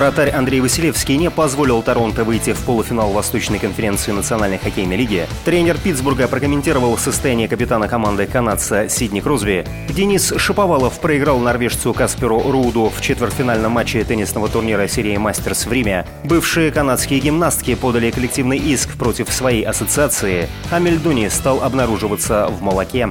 Вратарь Андрей Василевский не позволил Торонто выйти в полуфинал Восточной конференции Национальной хоккейной лиги. Тренер Питтсбурга прокомментировал состояние капитана команды канадца Сидни Кросби. Денис Шаповалов проиграл норвежцу Касперу Руду в четвертьфинальном матче теннисного турнира серии «Мастерс» в Риме. Бывшие канадские гимнастки подали коллективный иск против своей ассоциации, а мельдоний стал обнаруживаться в молоке.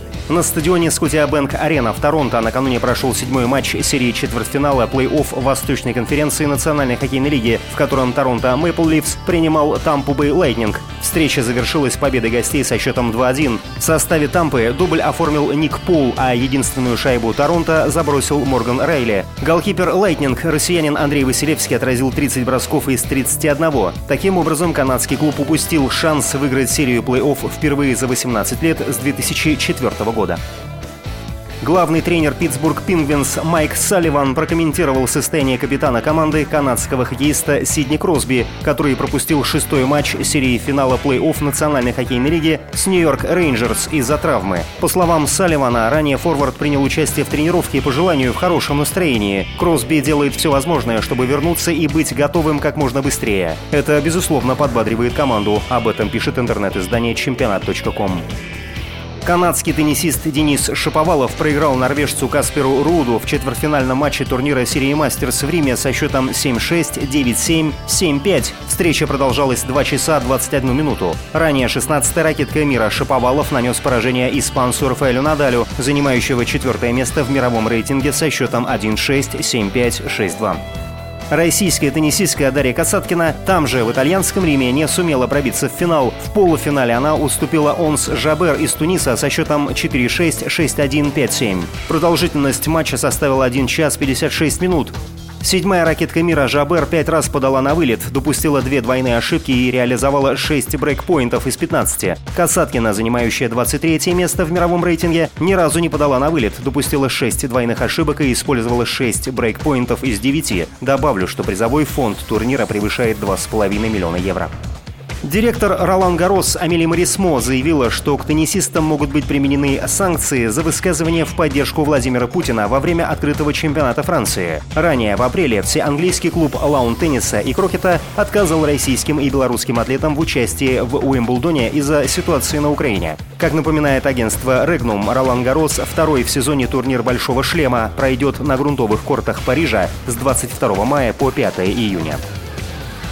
На стадионе Scotiabank Arena в Торонто накануне прошел седьмой матч серии четвертьфинала плей-офф Восточной конференции Национальной хоккейной лиги, в котором Торонто Мэпл Ливс принимал Тампу Бэй Лайтнинг. Встреча завершилась победой гостей со счетом 2-1. В составе Тампы дубль оформил Ник Пул, а единственную шайбу Торонто забросил Морган Рейли. Голкипер Лайтнинг, россиянин Андрей Василевский, отразил 30 бросков из 31. Таким образом, канадский клуб упустил шанс выиграть серию плей-офф впервые за 18 лет с 2004 года года. Главный тренер Питтсбург Пингвинс Майк Салливан прокомментировал состояние капитана команды канадского хоккеиста Сидни Кросби, который пропустил шестой матч серии финала плей-офф Национальной хоккейной лиги с Нью-Йорк Рейнджерс из-за травмы. По словам Салливана, ранее форвард принял участие в тренировке по желанию в хорошем настроении. Кросби делает все возможное, чтобы вернуться и быть готовым как можно быстрее. Это, безусловно, подбадривает команду. Об этом пишет интернет-издание чемпионат.ком. Канадский теннисист Денис Шаповалов проиграл норвежцу Касперу Руду в четвертьфинальном матче турнира серии «Мастерс» в Риме со счетом 7-6, 9-7, 7-5. Встреча продолжалась 2 часа 21 минуту. Ранее 16-я ракетка мира Шаповалов нанес поражение испанцу Рафаэлю Надалю, занимающего четвертое место в мировом рейтинге со счетом 1-6, 7-5, 6-2. Российская теннисистка Дарья Касаткина там же, в итальянском Риме, не сумела пробиться в финал. В полуфинале она уступила Онс Жабер из Туниса со счетом 4-6, 6-1, 5-7. Продолжительность матча составила 1 час 56 минут. Седьмая ракетка мира Жабер пять раз подала на вылет, допустила две двойные ошибки и реализовала шесть брейкпоинтов из 15. Касаткина, занимающая 23 место в мировом рейтинге, ни разу не подала на вылет, допустила шесть двойных ошибок и использовала шесть брейкпоинтов из 9. Добавлю, что призовой фонд турнира превышает 2,5 миллиона евро. Директор Ролан Гарос Амели Марисмо заявила, что к теннисистам могут быть применены санкции за высказывание в поддержку Владимира Путина во время открытого чемпионата Франции. Ранее, в апреле, всеанглийский клуб лаун тенниса и крокета отказал российским и белорусским атлетам в участии в Уимблдоне из-за ситуации на Украине. Как напоминает агентство Регнум, Ролан Гарос второй в сезоне турнир Большого шлема пройдет на грунтовых кортах Парижа с 22 мая по 5 июня.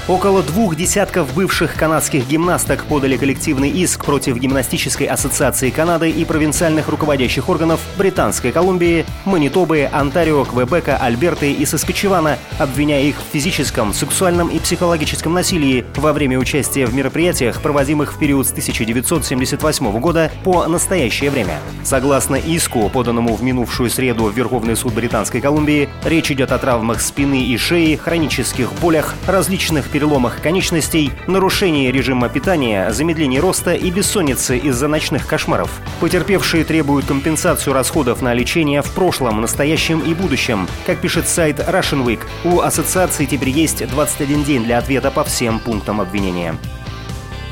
Около двух десятков бывших канадских гимнасток подали коллективный иск против Гимнастической ассоциации Канады и провинциальных руководящих органов Британской Колумбии, Манитобы, Онтарио, Квебека, Альберты и Саскачевана, обвиняя их в физическом, сексуальном и психологическом насилии во время участия в мероприятиях, проводимых в период с 1978 года по настоящее время. Согласно иску, поданному в минувшую среду в Верховный суд Британской Колумбии, речь идет о травмах спины и шеи, хронических болях, различных переломах конечностей, нарушении режима питания, замедлении роста и бессонницы из-за ночных кошмаров. Потерпевшие требуют компенсацию расходов на лечение в прошлом, настоящем и будущем. Как пишет сайт Russian Week, у ассоциации теперь есть 21 день для ответа по всем пунктам обвинения.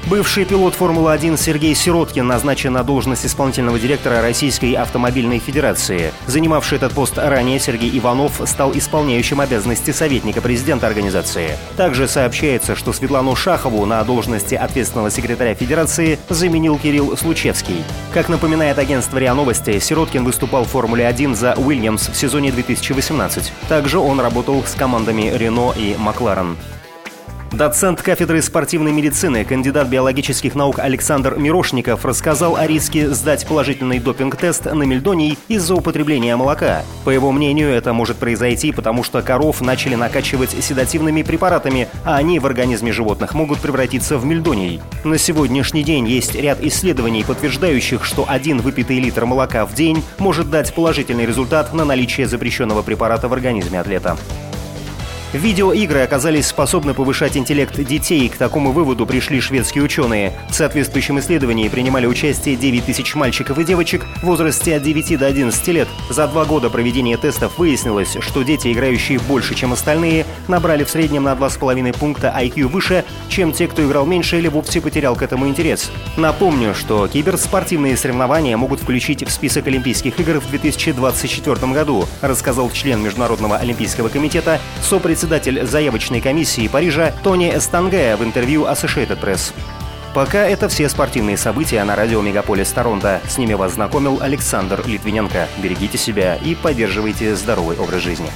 Бывший пилот Формулы-1 Сергей Сироткин назначен на должность исполнительного директора Российской автомобильной федерации. Занимавший этот пост ранее Сергей Иванов стал исполняющим обязанности советника президента организации. Также сообщается, что Светлану Шахову на должности ответственного секретаря федерации заменил Кирилл Случевский. Как напоминает агентство РИА Новости, Сироткин выступал в Формуле-1 за Уильямс в сезоне 2018. Также он работал с командами Рено и Макларен. Доцент кафедры спортивной медицины, кандидат биологических наук Александр Мирошников рассказал о риске сдать положительный допинг-тест на мельдоний из-за употребления молока. По его мнению, это может произойти, потому что коров начали накачивать седативными препаратами, а они в организме животных могут превратиться в мельдоний. На сегодняшний день есть ряд исследований, подтверждающих, что один выпитый литр молока в день может дать положительный результат на наличие запрещенного препарата в организме атлета. Видеоигры оказались способны повышать интеллект детей. К такому выводу пришли шведские ученые. В соответствующем исследовании принимали участие 9 тысяч мальчиков и девочек в возрасте от 9 до 11 лет. За два года проведения тестов выяснилось, что дети, играющие больше, чем остальные, набрали в среднем на 2,5 пункта IQ выше, чем те, кто играл меньше или вовсе потерял к этому интерес. Напомню, что киберспортивные соревнования могут включить в список Олимпийских игр в 2024 году, рассказал член Международного олимпийского комитета, сопредседатель председатель заявочной комиссии Парижа Тони Эстанге в интервью Associated Press. Пока это все спортивные события на радио Мегаполис Торонто. С ними вас знакомил Александр Литвиненко. Берегите себя и поддерживайте здоровый образ жизни.